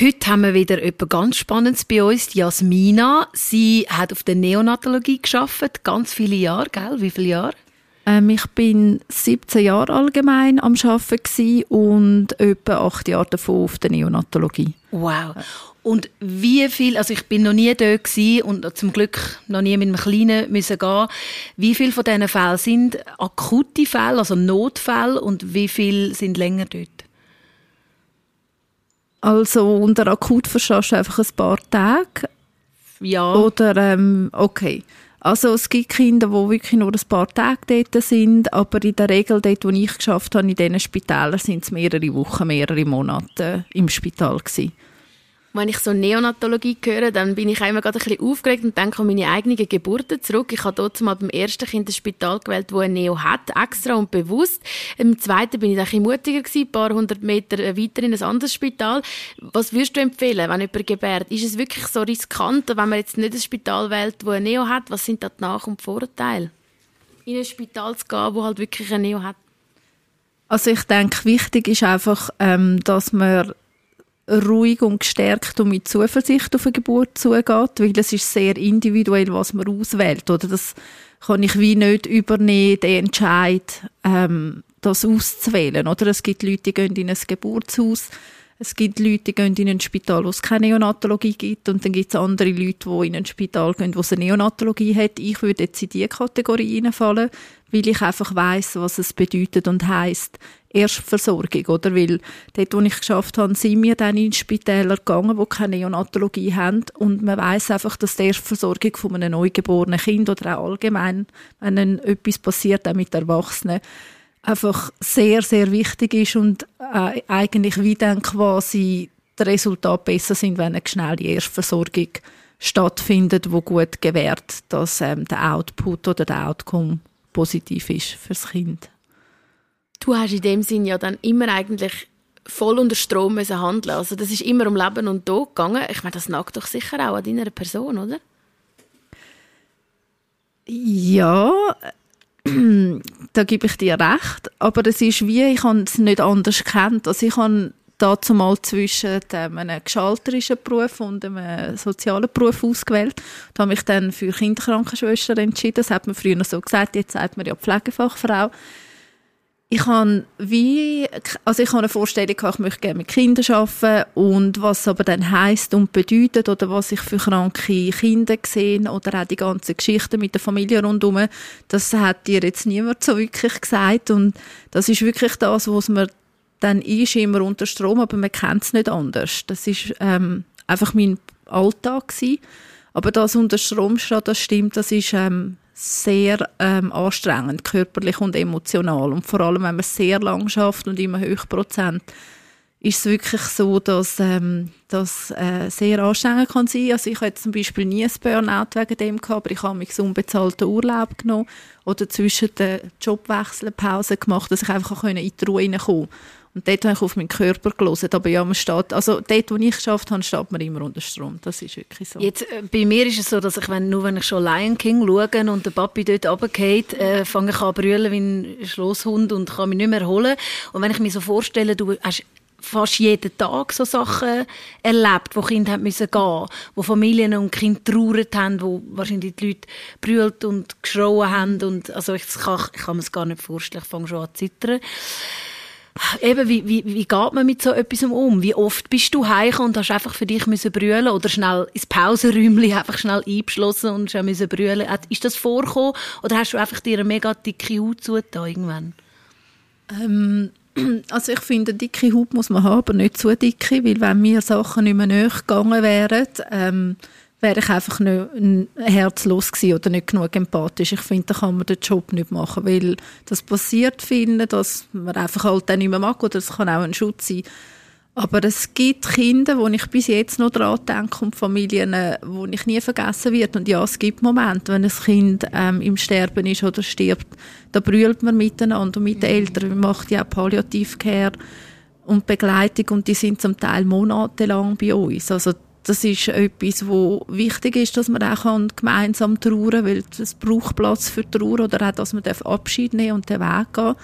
Heute haben wir wieder etwas ganz Spannendes bei uns, Jasmina. Sie hat auf der Neonatologie geschafft, ganz viele Jahre, gell? Wie viele Jahre? Ähm, ich bin 17 Jahre allgemein am Arbeiten und etwa acht Jahre davon auf der Neonatologie. Wow. Und wie viel, also ich bin noch nie dort und zum Glück noch nie mit einem Kleinen müssen gehen. Wie viele von diesen Fällen sind akute Fälle, also Notfälle und wie viele sind länger dort? Also unter akut verstehst du einfach ein paar Tage? Ja. Oder, ähm, okay. Also es gibt Kinder, die wirklich nur ein paar Tage dort sind, aber in der Regel dort, wo ich geschafft habe, in diesen Spitälern, sind es mehrere Wochen, mehrere Monate im Spital gewesen. Wenn ich so Neonatologie höre, dann bin ich immer gerade ein bisschen aufgeregt und denke an meine eigenen Geburten zurück. Ich habe dort mal beim ersten Kind ein Spital gewählt, wo ein Neo hat, extra und bewusst. Im zweiten bin ich ein bisschen mutiger gewesen, ein paar hundert Meter weiter in ein anderes Spital. Was würdest du empfehlen, wenn jemand gebärt? Ist es wirklich so riskant, wenn man jetzt nicht ein Spital wählt, wo ein Neo hat? Was sind da die Nach- und Vorteile? In ein Spital zu gehen, wo halt wirklich ein Neo hat? Also ich denke, wichtig ist einfach, ähm, dass man ruhig und gestärkt und mit Zuversicht auf eine Geburt zugeht, weil es ist sehr individuell, was man auswählt. Oder das kann ich wie nicht übernehmen, den Entscheid, ähm, das auszuwählen. Oder es gibt Leute, die gehen in ein Geburtshaus, es gibt Leute, die gehen in ein Spital, wo es keine Neonatologie gibt und dann gibt es andere Leute, die in ein Spital gehen, wo es eine Neonatologie hat. Ich würde jetzt in diese Kategorie reinfallen, weil ich einfach weiß, was es bedeutet und heißt Erstversorgung, oder? Weil dort, wo ich geschafft habe, sind wir dann in Spitäler gegangen, wo keine Neonatologie haben und man weiß einfach, dass die Erstversorgung von einem neugeborenen Kind oder auch allgemein, wenn etwas passiert, auch mit Erwachsenen, einfach sehr, sehr wichtig ist und äh, eigentlich wie dann quasi die Resultate besser sind, wenn eine schnell die Erstversorgung stattfindet, wo gut gewährt, dass ähm, der Output oder der Outcome positiv ist fürs Kind. Du hast in dem Sinn ja dann immer eigentlich voll unter Strom müssen handeln. Also das ist immer um Leben und Tod gegangen. Ich meine, das nagt doch sicher auch an deiner Person, oder? Ja, da gebe ich dir recht. Aber es ist wie, ich habe es nicht anders kennt. Also ich habe dazu mal zwischen einem geschalterischen Beruf und einem sozialen Beruf ausgewählt. Da habe ich dann für Kinderkrankenschwester entschieden. Das hat man früher so gesagt. Jetzt sagt man ja Pflegefachfrau ich habe wie, also ich habe eine Vorstellung gehabt, ich möchte gerne mit Kindern arbeiten und was aber dann heißt und bedeutet oder was ich für kranke Kinder gesehen oder auch die ganze Geschichte mit der Familie rundherum, das hat dir jetzt niemand so wirklich gesagt und das ist wirklich das, was man dann ist, immer unter Strom, aber man kennt es nicht anders. Das ist ähm, einfach mein Alltag gewesen. Aber das unter Strom steht, das stimmt, das ist ähm, sehr ähm, anstrengend, körperlich und emotional. Und vor allem, wenn man sehr lang schafft und immer Prozent, ist es wirklich so, dass ähm, das äh, sehr anstrengend kann sein. Also ich hatte zum Beispiel nie ein Burnout wegen dem gehabt, aber ich habe mich unbezahlten Urlaub genommen oder zwischen den Jobwechseln Pause gemacht, dass ich einfach in die Ruhe hineinkommen und dort habe ich auf meinen Körper gelesen. Aber ja, man steht, also dort, wo ich geschafft habe, steht man immer unter Strom. Das ist wirklich so. Jetzt, äh, bei mir ist es so, dass ich, wenn, nur wenn ich schon Lion King schaue und der Papi dort runtergeht, äh, fange ich an brüllen wie ein Schlosshund und kann mich nicht mehr erholen. Und wenn ich mir so vorstelle, du hast fast jeden Tag so Sachen erlebt, wo Kinder haben müssen gehen, wo Familien und Kinder trauert haben, wo wahrscheinlich die Leute brüllt und geschrauen haben und also ich kann, ich kann mir es gar nicht vorstellen, ich fange schon an zu zittern. Eben, wie, wie, wie geht man mit so etwas um? Wie oft bist du heim und hast einfach für dich müssen brüllen oder schnell ins Pausenräumchen einfach schnell eingeschlossen und schon müssen brüllen? Ist das vorgekommen oder hast du einfach dir eine mega dicke Haut zugetan irgendwann? Ähm, also ich finde, dicke Haut muss man haben, aber nicht zu dicke, weil wenn mir Sachen nicht mehr nachgegangen wären, ähm, wäre ich einfach nicht herzlos gewesen oder nicht genug empathisch. Ich finde, da kann man den Job nicht machen, weil das passiert, finde, dass man einfach halt dann nicht mehr mag oder es kann auch ein Schutz sein. Aber es gibt Kinder, wo ich bis jetzt noch daran denke und Familien, äh, wo ich nie vergessen wird. Und ja, es gibt Momente, wenn ein Kind ähm, im Sterben ist oder stirbt, da brüllt man miteinander und mit den Eltern. Man macht ja auch Palliativcare und Begleitung und die sind zum Teil monatelang bei uns. Also das ist etwas, wo wichtig ist, dass man auch gemeinsam trauern kann, weil es braucht Platz für Trauer oder auch, dass man Abschied nehmen und den Weg gehen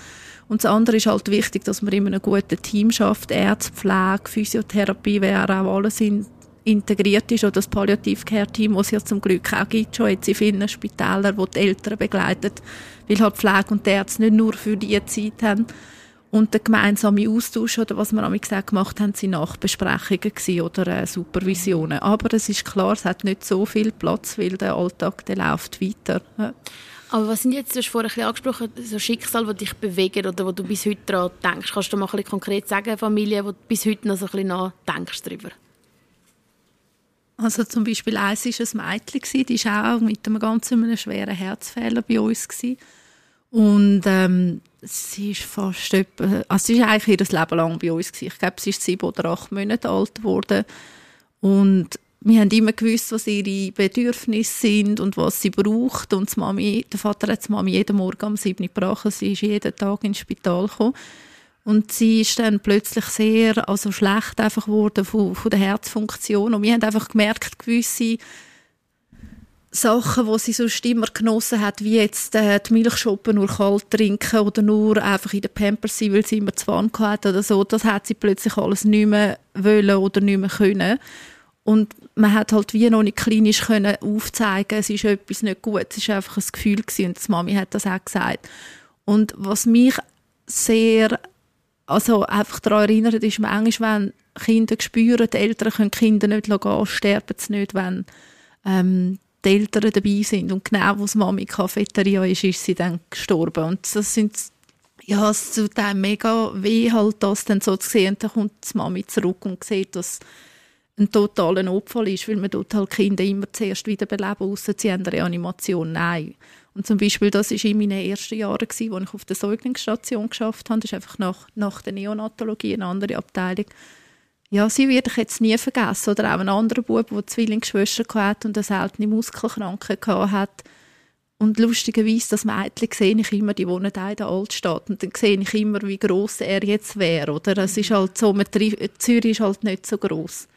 und das andere ist halt wichtig, dass man in einem guten Team schafft, Ärzte, Pflege, Physiotherapie, wer auch alles in, integriert ist, oder das Palliativ-Care-Team, das es ja zum Glück auch gibt, schon jetzt in vielen Spitälern, wo die Eltern begleitet, weil halt Pflege und Ärzte nicht nur für die Zeit haben. Und der gemeinsame Austausch, oder was wir am gesagt gemacht haben, sind Nachbesprechungen oder äh, Supervisionen. Aber es ist klar, es hat nicht so viel Platz, weil der Alltag, der läuft weiter. Ja. Aber was sind jetzt, du hast vorhin ein bisschen angesprochen, so Schicksal, die dich bewegen oder wo du bis heute daran denkst? Kannst du mal ein bisschen konkret sagen, Familie, wo du bis heute noch so ein bisschen nachdenkst darüber? Also zum Beispiel eins war ein Mädchen, die war auch mit einem ganz schweren Herzfehler bei uns. Gewesen. Und ähm, sie ist fast etwa, also sie ist eigentlich ihr Leben lang bei uns. Gewesen. Ich glaube, sie ist sieben oder acht Monate alt geworden. Und wir haben immer gewusst, was ihre Bedürfnisse sind und was sie braucht. Und die Mami, der Vater hat die Mami jeden Morgen um sieben gebracht. Sie ist jeden Tag ins Spital gekommen. Und sie ist dann plötzlich sehr also schlecht einfach geworden von, von der Herzfunktion. Und wir haben einfach gemerkt, gewisse Sachen, die sie sonst immer genossen hat, wie jetzt äh, die Milchschoppen nur kalt trinken oder nur einfach in den Pampers sein, weil sie immer zu warm hatte oder so, das hat sie plötzlich alles nicht mehr wollen oder nicht mehr können. Und man hat halt wie noch nicht klinisch können aufzeigen, es ist etwas nicht gut. Es war einfach ein Gefühl gewesen. und die Mami hat das auch gesagt. Und was mich sehr, also einfach daran erinnert, ist manchmal, wenn Kinder spüren, die Eltern können Kinder nicht gehen, sterben sie nicht, wenn ähm, die Eltern dabei sind. Und genau, wo die Mami Cafeteria ist, ist sie dann gestorben. Und das sind ja, es tut einem mega weh, halt das dann so zu sehen. Und dann kommt die Mami zurück und sieht, dass ein totaler Notfall ist, weil man dort halt Kinder immer zuerst wieder beleben, außer sie haben Reanimation. Nein. Und zum Beispiel, das war in meinen ersten Jahren, als ich auf der Säuglingsstation geschafft habe. Das ist einfach nach, nach der Neonatologie eine andere Abteilung. Ja, sie werde ich jetzt nie vergessen. Oder auch ein anderer Bub, der Zwillingsschwester hatte und eine seltene Muskelkrankheit hatte. Und lustigerweise, das Mädchen sehe ich immer, die wohnen da in der Altstadt. Und dann sehe ich immer, wie groß er jetzt wäre. Oder? Es ist halt so, man, Zürich ist halt nicht so groß.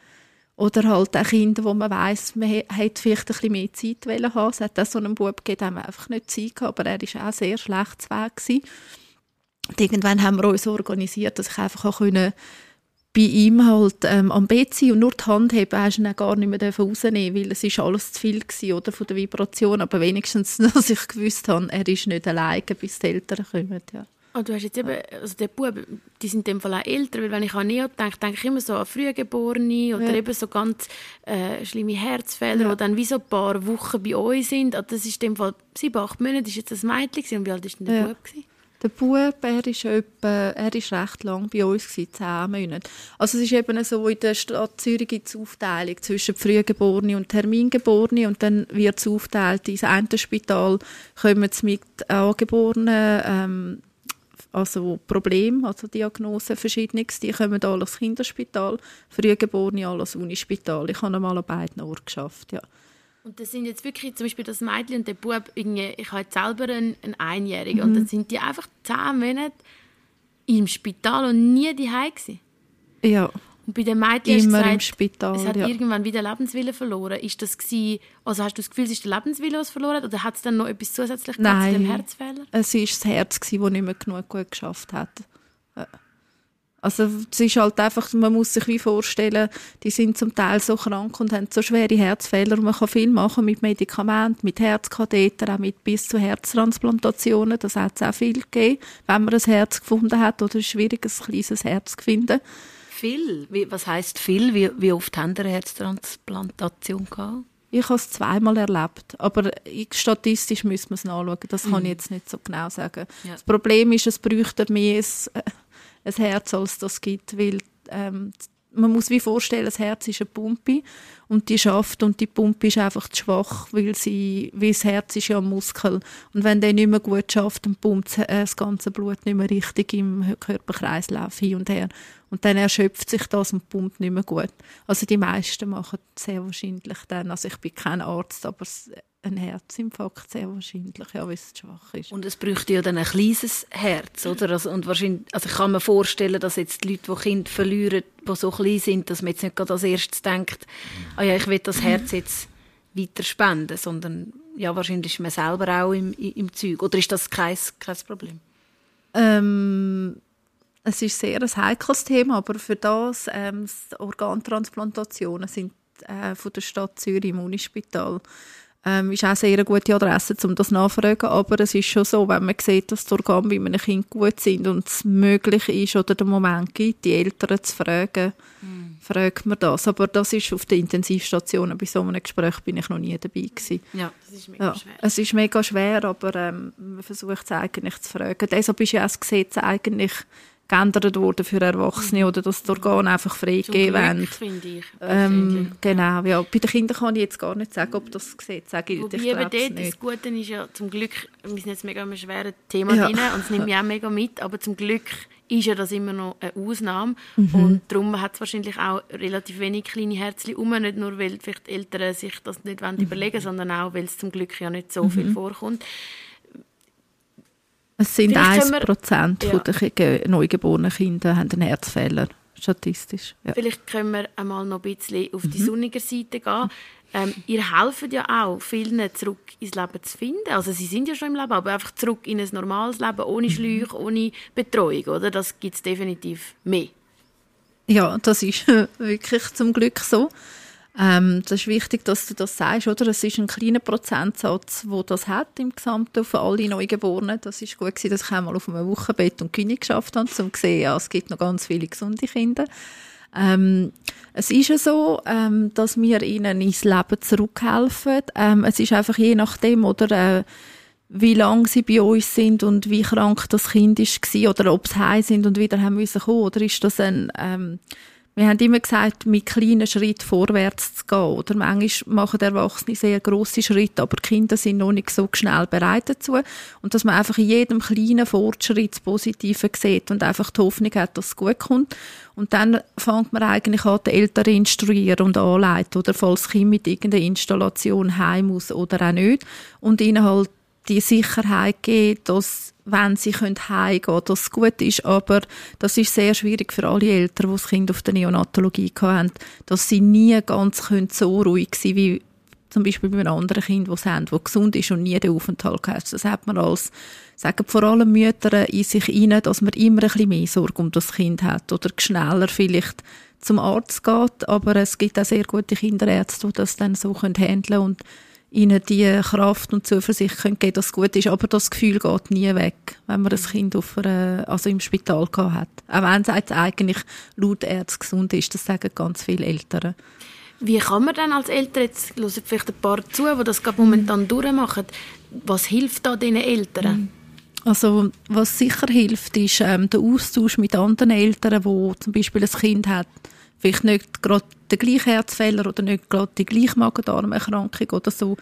Oder halt auch Kinder, wo man weiss, man hätte vielleicht ein bisschen mehr Zeit wollen haben. Es hat auch so einen Bub gegeben, der einfach nicht Zeit gehabt, aber er war auch sehr schlecht zu Weg. Und irgendwann haben wir uns organisiert, dass ich einfach auch können bei ihm halt ähm, am Bett sein und nur die Hand heben, hast du ihn gar nicht mehr rausnehmen weil es ist alles zu viel gewesen, oder, von der Vibration. Aber wenigstens, dass ich gewusst habe, er ist nicht alleine, bis die Eltern kommen. Ja. Oh, du hast jetzt eben, also der Bub, die sind in dem Fall auch älter, weil wenn ich an Neo denke, denke ich immer so an Frühgeborene oder ja. eben so ganz äh, schlimme Herzfehler, ja. die dann wie so ein paar Wochen bei uns sind. Also das ist in dem Fall sieben, acht Monate, ist jetzt ein Mädchen und wie alt ist denn der ja. Bub gewesen? Der Bub, er ist, etwa, er ist recht lang bei uns, gewesen, zehn Monate. Also es ist eben so, in der Stadt Zürich gibt es Aufteilung zwischen Frühgeborenen und Termingeborenen und dann wird es aufgeteilt, in das eine Spital kommen sie mit Angeborenen ähm, also Probleme, also Diagnosen verschiedenes, die kommen alle aus Kinderspital, Frühgeborene alle aus Unispital. Ich habe einmal an beiden Orten geschafft, ja. Und das sind jetzt wirklich zum Beispiel das Mädchen und der Bub, ich habe jetzt selber einen, einen Einjährigen mhm. und dann sind die einfach zehn Monate im Spital und nie daheim gewesen. Ja. Und bei den Mädchen Immer gesagt, im Spital, es hat ja. irgendwann wieder Lebenswille verloren. Ist das gewesen, also hast du das Gefühl, es ist der Lebenswille, was verloren hat, oder hat es dann noch etwas zusätzlich Nein, zu dem Herzfehler? es war das Herz, das nicht mehr genug gut geschafft hat. Also es ist halt einfach, man muss sich wie vorstellen, die sind zum Teil so krank und haben so schwere Herzfehler. Man kann viel machen mit Medikamenten, mit Herzkatheter, auch mit bis zu Herztransplantationen. Das hat es auch viel gegeben, wenn man ein Herz gefunden hat oder es ist schwierig, ein kleines Herz zu finden. Viel? Wie, was heißt viel? Wie, wie oft haben Sie eine Herztransplantation gehabt? Ich habe es zweimal erlebt, aber statistisch müssen wir es nachschauen. Das kann ich mhm. jetzt nicht so genau sagen. Ja. Das Problem ist, es bräuchte mehr ein, ein Herz, als das gibt, weil ähm, man muss wie vorstellen, das Herz ist eine Pumpe und die schafft und die Pumpe ist einfach zu schwach, weil, sie, weil das Herz ist ja ein Muskel und wenn der nicht mehr gut schafft, dann pumpt das ganze Blut nicht mehr richtig im Körperkreislauf hin und her und dann erschöpft sich das und pumpt nicht mehr gut. Also die meisten machen sehr wahrscheinlich dann, also ich bin kein Arzt, aber ein Herzinfarkt sehr wahrscheinlich, ja, weil es schwach ist. Und es bräuchte ja dann ein kleines Herz, oder? Also, und wahrscheinlich, also ich kann mir vorstellen, dass jetzt die Leute, die Kinder verlieren, die so klein sind, dass man jetzt nicht gerade als erstes denkt, ah ja, ich will das Herz jetzt weiter spenden, sondern ja, wahrscheinlich ist man selber auch im, im Zeug. Oder ist das kein, kein Problem? Ähm, es ist sehr ein heikles Thema, aber für das ähm, Organtransplantationen sind äh, von der Stadt Zürich im Unispital ähm, ist auch sehr eine gute Adresse, um das nachzufragen. Aber es ist schon so, wenn man sieht, dass die Organe bei einem Kind gut sind und es möglich ist oder den Moment gibt, die Eltern zu fragen, mhm. fragt man das. Aber das ist auf der Intensivstation. Bei so einem Gespräch bin ich noch nie dabei gewesen. Ja, das ist mega ja, schwer. Es ist mega schwer, aber ähm, man versucht es eigentlich zu fragen. Deshalb ist ja das Gesetz eigentlich geändert worden für Erwachsene oder dass die Organe einfach freigegeben werden. finde ich. Ähm, genau, ja. Bei den Kindern kann ich jetzt gar nicht sagen, ob das Gesetz auch gilt. Wobei ich eben dort das Gute ist ja, zum Glück, wir sind jetzt mega ein schweres Thema ja. drin und es nimmt mich auch mega mit, aber zum Glück ist ja das immer noch eine Ausnahme mhm. und darum hat es wahrscheinlich auch relativ wenig kleine Herzchen um, nicht nur, weil vielleicht die Eltern sich das nicht mhm. überlegen sondern auch, weil es zum Glück ja nicht so mhm. viel vorkommt. Es sind 1 Prozent ja. der neugeborenen Kinder haben einen Herzfehler, statistisch. Ja. Vielleicht können wir einmal noch ein bisschen auf die mhm. sonnige Seite gehen. Ähm, ihr helft ja auch, vielen zurück ins Leben zu finden. Also sie sind ja schon im Leben, aber einfach zurück in ein normales Leben, ohne mhm. Schläuche, ohne Betreuung, oder? Das gibt es definitiv mehr. Ja, das ist wirklich zum Glück so. Ähm, das ist wichtig, dass du das sagst, oder? Es ist ein kleiner Prozentsatz, wo das hat im Gesamten für alle Neugeborenen. Das ist gut gewesen, dass ich einmal auf einem Wochenbett und Kinder geschafft habe, um zu sehen, ja, es gibt noch ganz viele gesunde Kinder. Ähm, es ist ja so, ähm, dass wir ihnen ins Leben zurückhelfen. Ähm, es ist einfach je nachdem, oder, äh, wie lange sie bei uns sind und wie krank das Kind war oder ob sie heim sind und wieder haben müssen kommen, oder ist das ein, ähm, wir haben immer gesagt, mit kleinen Schritten vorwärts zu gehen. Oder manchmal machen Erwachsene sehr grosse Schritte, aber Kinder sind noch nicht so schnell bereit dazu. Und dass man einfach in jedem kleinen Fortschritt das Positive sieht und einfach die Hoffnung hat, dass es gut kommt. Und dann fängt man eigentlich an, die Eltern instruieren und anleiten. Oder falls das Kind mit irgendeiner Installation heim muss oder auch nicht. Und ihnen halt die Sicherheit geben, dass wenn sie können, dass es gut ist. Aber das ist sehr schwierig für alle Eltern, die das Kind auf der Neonatologie hatten, dass sie nie ganz so ruhig sein können, wie zum Beispiel bei einem anderen Kind, das haben, das gesund ist und nie den Aufenthalt hat. Das hat man als, sagen vor allem Mütter in sich rein, dass man immer ein bisschen mehr Sorge um das Kind hat oder schneller vielleicht zum Arzt geht. Aber es gibt auch sehr gute Kinderärzte, die das dann so handeln können ihnen die Kraft und Zuversicht können geben, dass es gut ist. Aber das Gefühl geht nie weg, wenn man das Kind auf einer, also im Spital hat. Auch wenn es eigentlich laut Ärzte gesund ist, das sagen ganz viele Eltern. Wie kann man dann als Eltern, jetzt hören vielleicht ein paar zu, die das gerade momentan durchmachen, was hilft da diesen Eltern? Also was sicher hilft, ist ähm, der Austausch mit anderen Eltern, die zum Beispiel ein Kind hat, vielleicht nicht gerade der gleiche Herzfehler oder nicht gerade die gleiche Magen-Darm-Erkrankung oder so,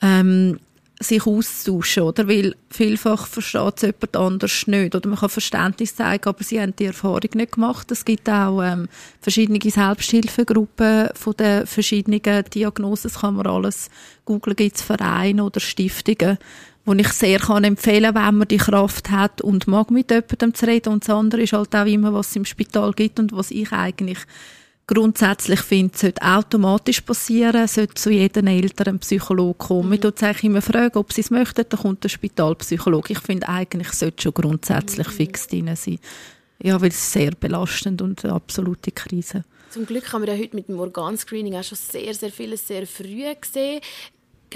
ähm, sich auszutauschen, oder? Weil vielfach versteht es jemand anders nicht. Oder man kann Verständnis zeigen, aber sie haben die Erfahrung nicht gemacht. Es gibt auch ähm, verschiedene Selbsthilfegruppen von den verschiedenen Diagnosen. Das kann man alles googeln, gibt es Vereine oder Stiftungen, wo ich sehr kann empfehlen wenn man die Kraft hat und mag mit jemandem zu reden. Und das andere ist halt auch immer, was es im Spital gibt und was ich eigentlich grundsätzlich finde, sollte automatisch passieren, sollte zu jedem Eltern ein Psychologe kommen. Mhm. Ich frage immer fragen, ob sie es möchten, dann kommt der Spitalpsychologe. Ich finde, eigentlich sollte schon grundsätzlich mhm. fix drin sein. Ja, weil es sehr belastend und eine absolute Krise. Zum Glück haben wir ja heute mit dem Organscreening auch schon sehr, sehr vieles sehr früh gesehen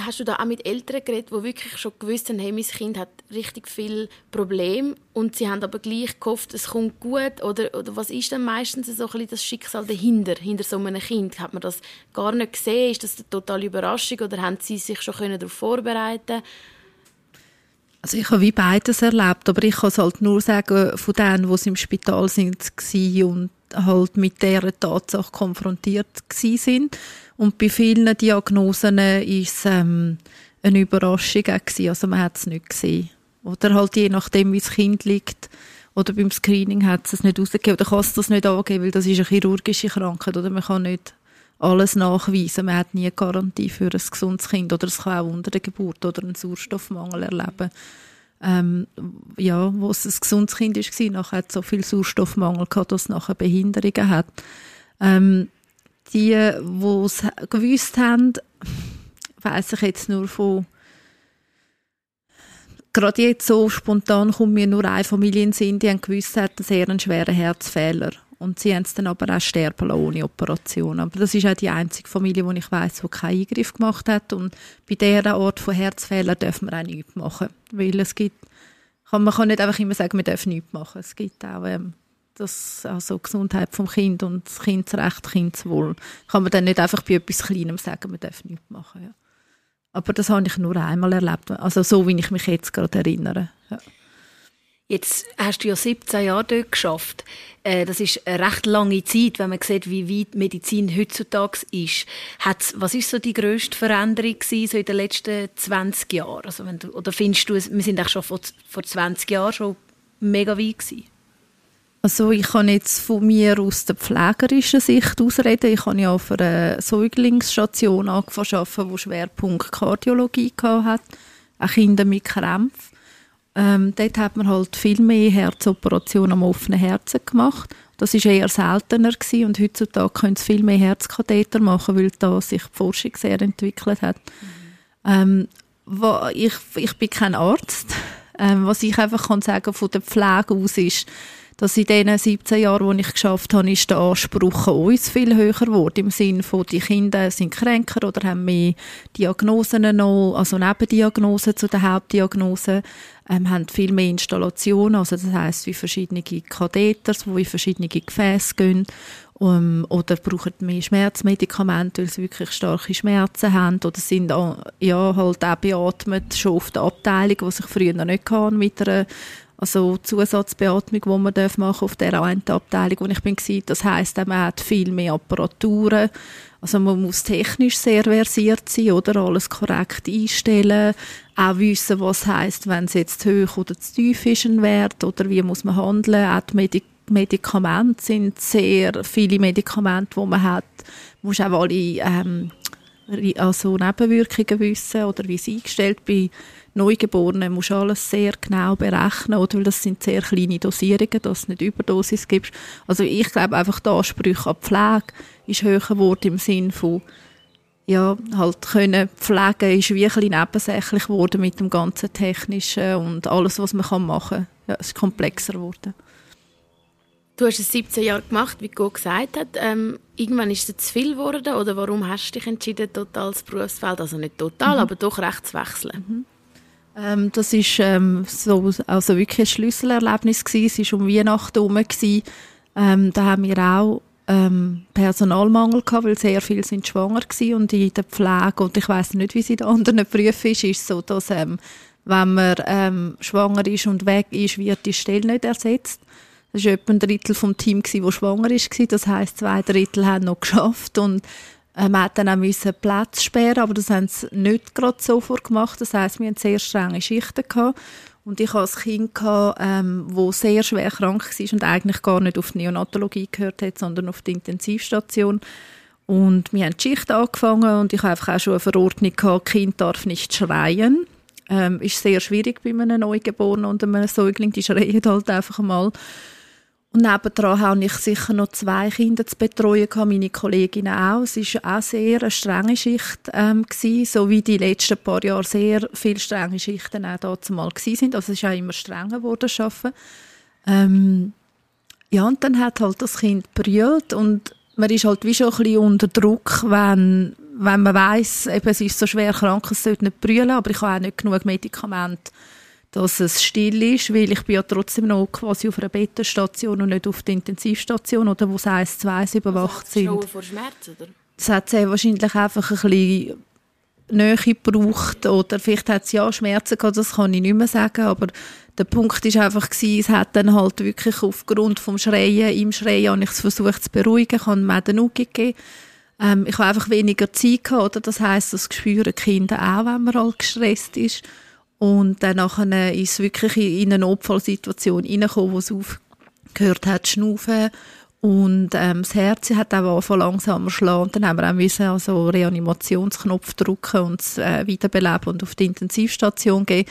hast du da auch mit Eltern geredet, die wirklich schon gewusst haben, hey, mein Kind hat richtig viel Probleme und sie haben aber gleich gehofft, es kommt gut? Oder, oder was ist dann meistens so ein bisschen das Schicksal dahinter, hinter so einem Kind? Hat man das gar nicht gesehen? Ist das eine totale Überraschung oder haben sie sich schon darauf vorbereiten also ich habe wie beides erlebt, aber ich kann es halt nur sagen von denen, die im Spital sind und halt mit dieser Tatsache konfrontiert sind und bei vielen Diagnosen ist es ähm, eine Überraschung gewesen. also man hat es nicht gesehen oder halt je nachdem wie das Kind liegt oder beim Screening hat es es nicht rausgegeben oder kann es das nicht angeben, weil das ist eine chirurgische Krankheit oder man kann nicht alles nachweisen. Man hat nie eine Garantie für ein gesundes Kind oder es kann auch unter der Geburt oder einen Sauerstoffmangel erleben. Ähm, ja, wo es ein gesundes Kind war, nachher hat es so viel Sauerstoffmangel gehabt, dass es nachher Behinderungen hat. Ähm, die, die es gewusst haben, weiss ich jetzt nur von gerade jetzt so spontan kommt mir nur eine Familie in Sinn, die gewusst, hat einen sehr schweren Herzfehler. Und sie haben es dann aber auch sterben lassen, ohne Operation. Aber das ist auch die einzige Familie, die ich weiß, die keinen Eingriff gemacht hat. Und bei dieser Art von Herzfehler dürfen wir auch nichts machen. Weil es gibt, man kann nicht einfach immer sagen, wir dürfen nichts machen. Es gibt auch ähm, das, also Gesundheit vom Kind und das Kindsrecht, Kindswohl. Kann man dann nicht einfach bei etwas Kleinem sagen, wir dürfen nichts machen. Ja. Aber das habe ich nur einmal erlebt. Also so, wie ich mich jetzt gerade erinnere. Ja. Jetzt hast du ja 17 Jahre dort geschafft. Äh, das ist eine recht lange Zeit, wenn man sieht, wie weit Medizin heutzutage ist. Hat's, was ist so die grösste Veränderung gewesen, so in den letzten 20 Jahren? Also wenn du, oder findest du, wir sind eigentlich schon vor, vor 20 Jahren schon mega weit gewesen? Also ich kann jetzt von mir aus der pflegerischen Sicht ausreden. Ich habe ja auf einer Säuglingsstation angefangen zu arbeiten, die Schwerpunkt Kardiologie hatte, auch Kinder mit Krämpfen. Ähm, dort hat man halt viel mehr Herzoperationen am offenen Herzen gemacht. Das ist eher seltener gewesen und heutzutage können sie viel mehr Herzkatheter machen, weil da sich die Forschung sehr entwickelt hat. Mhm. Ähm, ich, ich bin kein Arzt. Ähm, was ich einfach kann sagen von der Pflege aus ist, dass in den 17 Jahren, wo ich geschafft habe, ist der Anspruch an uns viel höher geworden. Im Sinne von, die Kinder sind kränker oder haben mehr Diagnosen noch, also Nebendiagnosen zu den Hauptdiagnosen, ähm, haben viel mehr Installationen, also das heisst, wie verschiedene Katheters, die in verschiedene Gefäße gehen, um, oder brauchen mehr Schmerzmedikamente, weil sie wirklich starke Schmerzen haben, oder sind ja, halt auch beatmet schon auf der Abteilung, die sich früher noch nicht hatten, mit einer also Zusatzbeatmung, die man darf machen auf der einen Abteilung, wo ich bin Das heißt, man hat viel mehr Apparaturen. Also man muss technisch sehr versiert sein oder alles korrekt einstellen, auch wissen, was heißt, wenn es jetzt hoch oder zu tief ist ein Wert oder wie muss man handeln. Auch die Medik Medikamente sind sehr viele Medikamente, die man hat. Man muss auch alle ähm, also Nebenwirkungen wissen oder wie es eingestellt bei Neugeborenen musst du alles sehr genau berechnen, oder? weil das sind sehr kleine Dosierungen, dass es nicht Überdosis gibt. Also ich glaube einfach, der Anspruch an Pflege ist höher geworden im Sinn von ja, halt können pflegen ist wie ein bisschen nebensächlich geworden mit dem ganzen Technischen und alles, was man machen kann. Ja, es ist komplexer geworden. Du hast es 17 Jahre gemacht, wie Go gesagt hat. Ähm, irgendwann ist es zu viel geworden oder warum hast du dich entschieden, total das Berufsfeld, also nicht total, mhm. aber doch recht zu wechseln? Mhm. Ähm, das ist ähm, so, also wirklich ein Schlüsselerlebnis gewesen. Es war um Weihnachten herum. Ähm, da haben wir auch ähm, Personalmangel gehabt, weil sehr viele sind schwanger gewesen und in der Pflege und ich weiß nicht, wie es in den anderen Berufen ist, ist so, dass ähm, wenn man ähm, schwanger ist und weg ist, wird die Stelle nicht ersetzt. Das war etwa ein Drittel vom Team, das schwanger war. Das heisst, zwei Drittel haben noch geschafft und man hat dann auch Platz sperren, aber das haben sie nicht gerade sofort gemacht. Das heisst, wir hatten sehr strenge Schichten. Und ich hatte ein Kind, ähm, das sehr schwer krank war und eigentlich gar nicht auf die Neonatologie gehört hat, sondern auf die Intensivstation. Und wir haben die Schicht angefangen und ich habe einfach auch schon eine Verordnung gehabt, Kind darf nicht schreien. Ähm, ist sehr schwierig bei einem Neugeborenen und einem Säugling, die schreien halt einfach mal. Und nebendran habe ich sicher noch zwei Kinder zu betreuen, meine Kollegin auch. Es war auch sehr eine strenge Schicht, ähm, gewesen, so wie die letzten paar Jahre sehr viele strenge Schichten auch dazu mal sind. Also es ist auch immer strenger geworden, arbeiten. Ähm, ja, und dann hat halt das Kind brüllt und man ist halt wie schon ein bisschen unter Druck, wenn, wenn man eben, es ist so schwer krank, es sollte nicht brüllen, aber ich habe auch nicht genug Medikamente dass es still ist, weil ich bin ja trotzdem noch quasi auf einer Bettenstation und nicht auf der Intensivstation oder wo es 1, 2 überwacht sind. vor Schmerz, oder? Das hat sehr wahrscheinlich einfach ein bisschen Nähe gebraucht oder vielleicht hat sie ja Schmerzen gehabt, das kann ich nicht mehr sagen, aber der Punkt ist einfach gewesen, es hat dann halt wirklich aufgrund vom Schreien, im Schreien habe ich es versucht zu beruhigen, ich habe mir den Nuki gegeben. Ähm, ich habe einfach weniger Zeit gehabt, oder? Das heisst, das spüren Kinder auch, wenn man halt gestresst ist. Und dann nachher ist wirklich in eine Notfallsituation reingekommen, wo es aufgehört hat zu schnaufen und ähm, das Herz hat auch angefangen langsamer schlagen. Und dann haben wir auch müssen also Reanimationsknopf drücken und es äh, wiederbeleben und auf die Intensivstation gehen.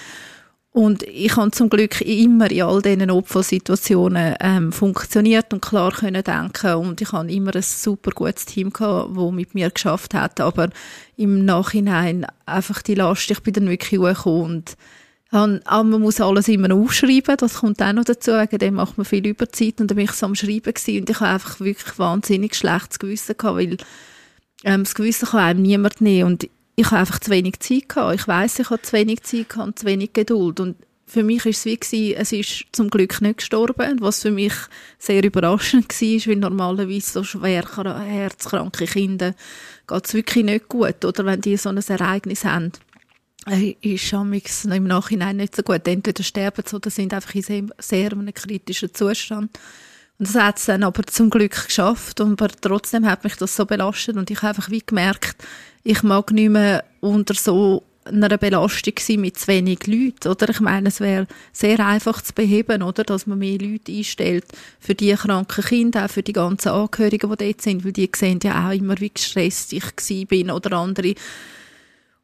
Und ich habe zum Glück immer in all diesen Opfersituationen ähm, funktioniert und klar können denken. Und ich habe immer ein super gutes Team gehabt, das mit mir geschafft hat. Aber im Nachhinein einfach die Last, ich bin dann wirklich hochgekommen und habe, aber man muss alles immer aufschreiben, das kommt auch noch dazu, wegen dem macht man viel Überzeit und dann bin ich so am Schreiben gewesen und ich habe einfach wirklich wahnsinnig schlechtes Gewissen gehabt, weil ähm, das Gewissen kann einem niemand nehmen und ich habe einfach zu wenig Zeit gehabt. Ich weiß, ich habe zu wenig Zeit gehabt und zu wenig Geduld. Und für mich ist es wie gewesen, es ist zum Glück nicht gestorben, was für mich sehr überraschend war, weil normalerweise so schwer herzkranke Kinder geht es wirklich nicht gut, oder wenn die so ein Ereignis haben äh, ist im Nachhinein nicht so gut. Entweder sterben sie oder sind einfach in sehr, sehr einem kritischen Zustand. Und das hat es dann aber zum Glück geschafft. Und aber trotzdem hat mich das so belastet. Und ich habe einfach wie gemerkt, ich mag nicht mehr unter so einer Belastung sein mit zu wenig Leuten, oder? Ich meine, es wäre sehr einfach zu beheben, oder? Dass man mehr Leute einstellt für die kranken Kinder, auch für die ganzen Angehörigen, die dort sind, weil die sehen ja auch immer, wie gestresst ich bin oder andere.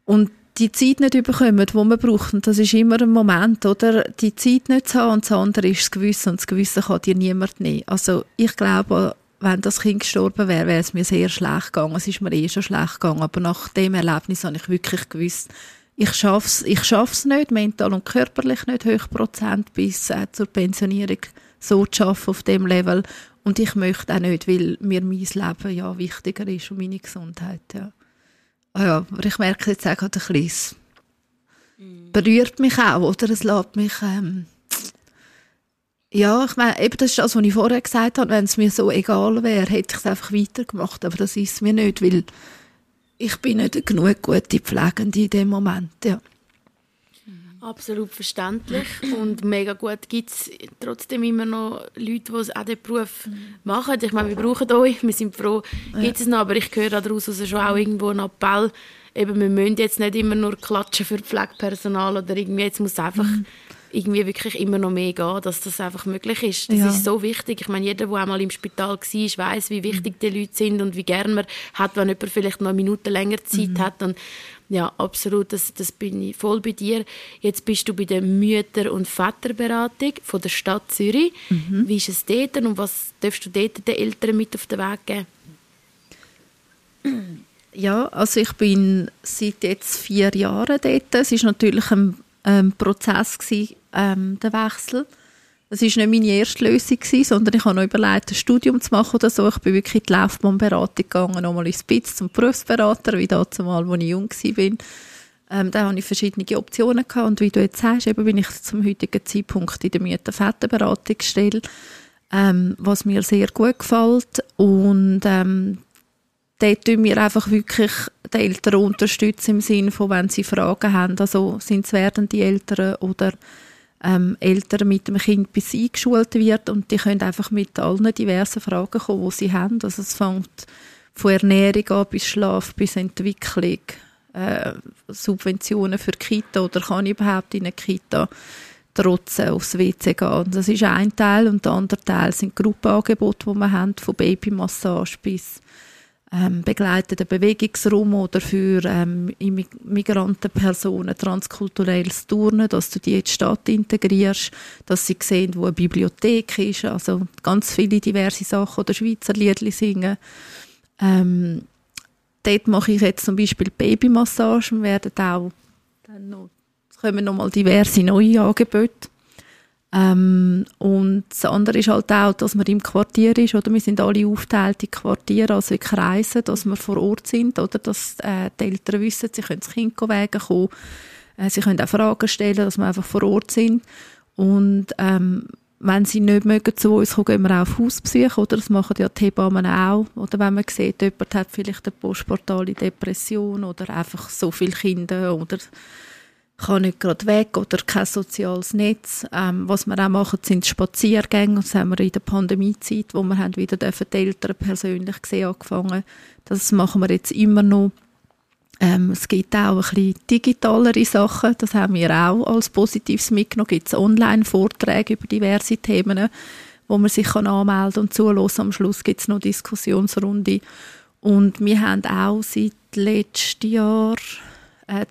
Und die Zeit nicht bekommen, die man braucht. Und das ist immer ein Moment, oder? Die Zeit nicht zu haben und das andere ist das Gewissen und das Gewissen kann dir niemand nehmen. Also ich glaube, wenn das Kind gestorben wäre, wäre es mir sehr schlecht gegangen. Es ist mir eh schon schlecht gegangen. Aber nach dem Erlebnis habe ich wirklich gewusst, ich schaff's, ich schaff's nicht, mental und körperlich nicht, Höchstprozent bis äh, zur Pensionierung so zu schaffen auf dem Level. Und ich möchte auch nicht, weil mir mein Leben ja wichtiger ist und meine Gesundheit, ja. Ah ja, aber ich merke jetzt auch ein bisschen, es berührt mich auch, oder? Es lässt mich, ähm, ja, ich meine, eben das ist das, was ich vorher gesagt habe, wenn es mir so egal wäre, hätte ich es einfach weitergemacht, aber das ist mir nicht, weil ich bin nicht genug gute Pflegende in dem Moment, ja. Absolut verständlich und mega gut. Gibt es trotzdem immer noch Leute, die auch diesen Beruf machen? Ich meine, wir brauchen euch, wir sind froh, gibt es noch, aber ich höre daraus also schon auch irgendwo einen Appell, eben, wir müssen jetzt nicht immer nur klatschen für Pflegepersonal oder irgendwie, jetzt muss einfach mhm. irgendwie wirklich immer noch mehr gehen, dass das einfach möglich ist. Das ja. ist so wichtig. Ich meine, jeder, der einmal im Spital war, weiß, wie wichtig die Leute sind und wie gerne man hat, wenn jemand vielleicht noch eine Minute länger Zeit mhm. hat. Und ja, absolut, das, das bin ich voll bei dir. Jetzt bist du bei der Mütter- und Väterberatung von der Stadt Zürich. Mhm. Wie ist es dort und was darfst du dort den Eltern mit auf den Weg geben? Ja, also ich bin seit jetzt vier Jahren dort. Es war natürlich ein, ein Prozess, gewesen, ähm, der Wechsel. Das war nicht meine erste Lösung, gewesen, sondern ich habe noch überlegt, ein Studium zu machen oder so. Ich bin wirklich in die Laufbahnberatung gegangen, nochmal ins Spitz zum Berufsberater, wie damals, als ich jung war. Ähm, da hatte ich verschiedene Optionen gehabt. Und wie du jetzt sagst, eben bin ich zum heutigen Zeitpunkt in der Mütter-Väter-Beratung gestellt, ähm, was mir sehr gut gefällt. Und ähm, dort tun wir einfach wirklich die Eltern unterstützen im Sinne von, wenn sie Fragen haben. Also sind es werdende Eltern oder ähm, Eltern mit dem Kind bis eingeschult wird und die können einfach mit allen diversen Fragen kommen, die sie haben. Also es fängt von Ernährung an bis Schlaf, bis Entwicklung, äh, Subventionen für Kita oder kann ich überhaupt in eine Kita trotzdem aufs WC gehen. Das ist ein Teil und der andere Teil sind Gruppenangebote, die wir haben, von Babymassage bis ähm, begleiteten Bewegungsraum oder für ähm, Migrantenpersonen transkulturelles Turnen, dass du die in die Stadt integrierst, dass sie sehen, wo eine Bibliothek ist, also ganz viele diverse Sachen oder Schweizer Liedli singen. Ähm, dort mache ich jetzt zum Beispiel Babymassagen, werden auch dann noch, es kommen nochmal diverse neue Angebote. Ähm, und das andere ist halt auch, dass man im Quartier ist, oder? Wir sind alle aufgeteilt in Quartiere, also in Kreisen, dass wir vor Ort sind, oder? Dass äh, die Eltern wissen, sie können das Kind wegen kommen, äh, sie können auch Fragen stellen, dass wir einfach vor Ort sind. Und ähm, wenn sie nicht mögen zu uns kommen, gehen wir auch auf Hausbesuche, oder? Das machen ja die Hebammen auch. Oder wenn man sieht, jemand hat vielleicht eine postportale Depression oder einfach so viele Kinder oder kann nicht gerade weg oder kein soziales Netz. Ähm, was wir auch machen, sind Spaziergänge. Das haben wir in der Pandemiezeit, wo wir haben wieder die Eltern persönlich gesehen angefangen. Das machen wir jetzt immer noch. Ähm, es gibt auch ein bisschen digitalere Sachen, das haben wir auch als Positives mitgenommen. Es gibt Online-Vorträge über diverse Themen, wo man sich kann anmelden und zuhören. Am Schluss gibt es noch Diskussionsrunde. Und wir haben auch seit letztem Jahr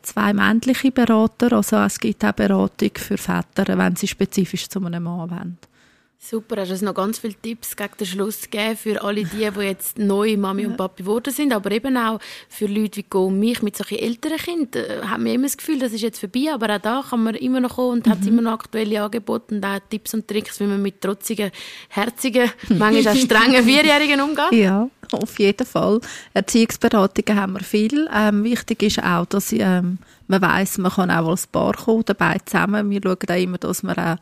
zwei männliche Berater. Also es gibt auch Beratung für Väter, wenn sie spezifisch zu einem Mann wollen. Super, hast du uns noch ganz viele Tipps gegen den Schluss gegeben für alle die, die jetzt neu Mami und Papi geworden sind, aber eben auch für Leute wie Go und mich mit solchen älteren Kindern. Äh, haben wir immer das Gefühl, das ist jetzt vorbei, aber auch da kann man immer noch kommen und mhm. hat immer noch aktuelle Angebote und auch Tipps und Tricks, wie man mit trotzigen, herzigen, manchmal auch strengen Vierjährigen umgeht. Ja, auf jeden Fall. Erziehungsberatungen haben wir viel. Ähm, wichtig ist auch, dass ähm, man weiß, man kann auch als Paar kommen, dabei zusammen. Wir schauen auch immer, dass wir auch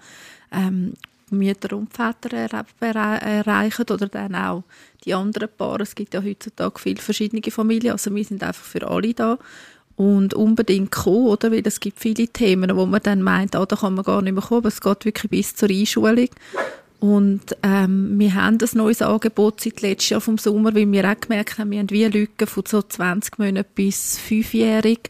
ähm, Mütter und Väter erreichen oder dann auch die anderen Paare. Es gibt ja heutzutage viele verschiedene Familien, also wir sind einfach für alle da und unbedingt kommen, oder? Weil es gibt viele Themen, wo man dann meint, ah, da kann man gar nicht mehr kommen, aber es geht wirklich bis zur Einschulung. Und ähm, wir haben ein neues Angebot seit letztes Jahr vom Sommer, weil wir auch gemerkt haben, wir haben wie eine Lücke von so 20 Monaten bis 5-jährig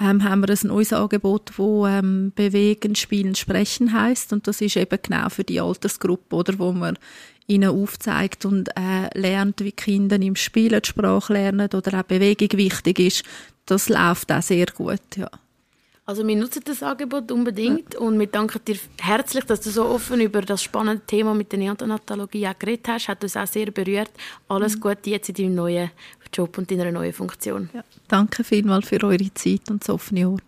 ähm, haben wir ein neues Angebot, wo ähm, Bewegen, Spielen, Sprechen heißt und das ist eben genau für die Altersgruppe, oder, wo man ihnen aufzeigt und äh, lernt, wie Kinder im Spielen die Sprache lernen oder auch Bewegung wichtig ist. Das läuft auch sehr gut, ja. Also wir nutzen das Angebot unbedingt ja. und wir danken dir herzlich, dass du so offen über das spannende Thema mit der Neonatologie geredet hast. Hat uns auch sehr berührt. Alles mhm. Gute jetzt in deinem neuen Job und deiner neuen Funktion. Ja. Danke vielmals für eure Zeit und das offene Ohr.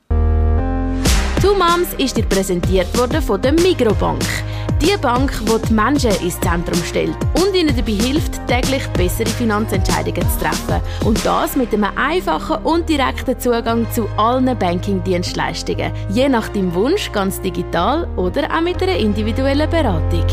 Two Moms ist dir präsentiert worden von der Migrobank. Die Bank, die die Menschen ins Zentrum stellt und ihnen dabei hilft, täglich bessere Finanzentscheidungen zu treffen. Und das mit einem einfachen und direkten Zugang zu allen Banking-Dienstleistungen. Je nach deinem Wunsch ganz digital oder auch mit einer individuellen Beratung.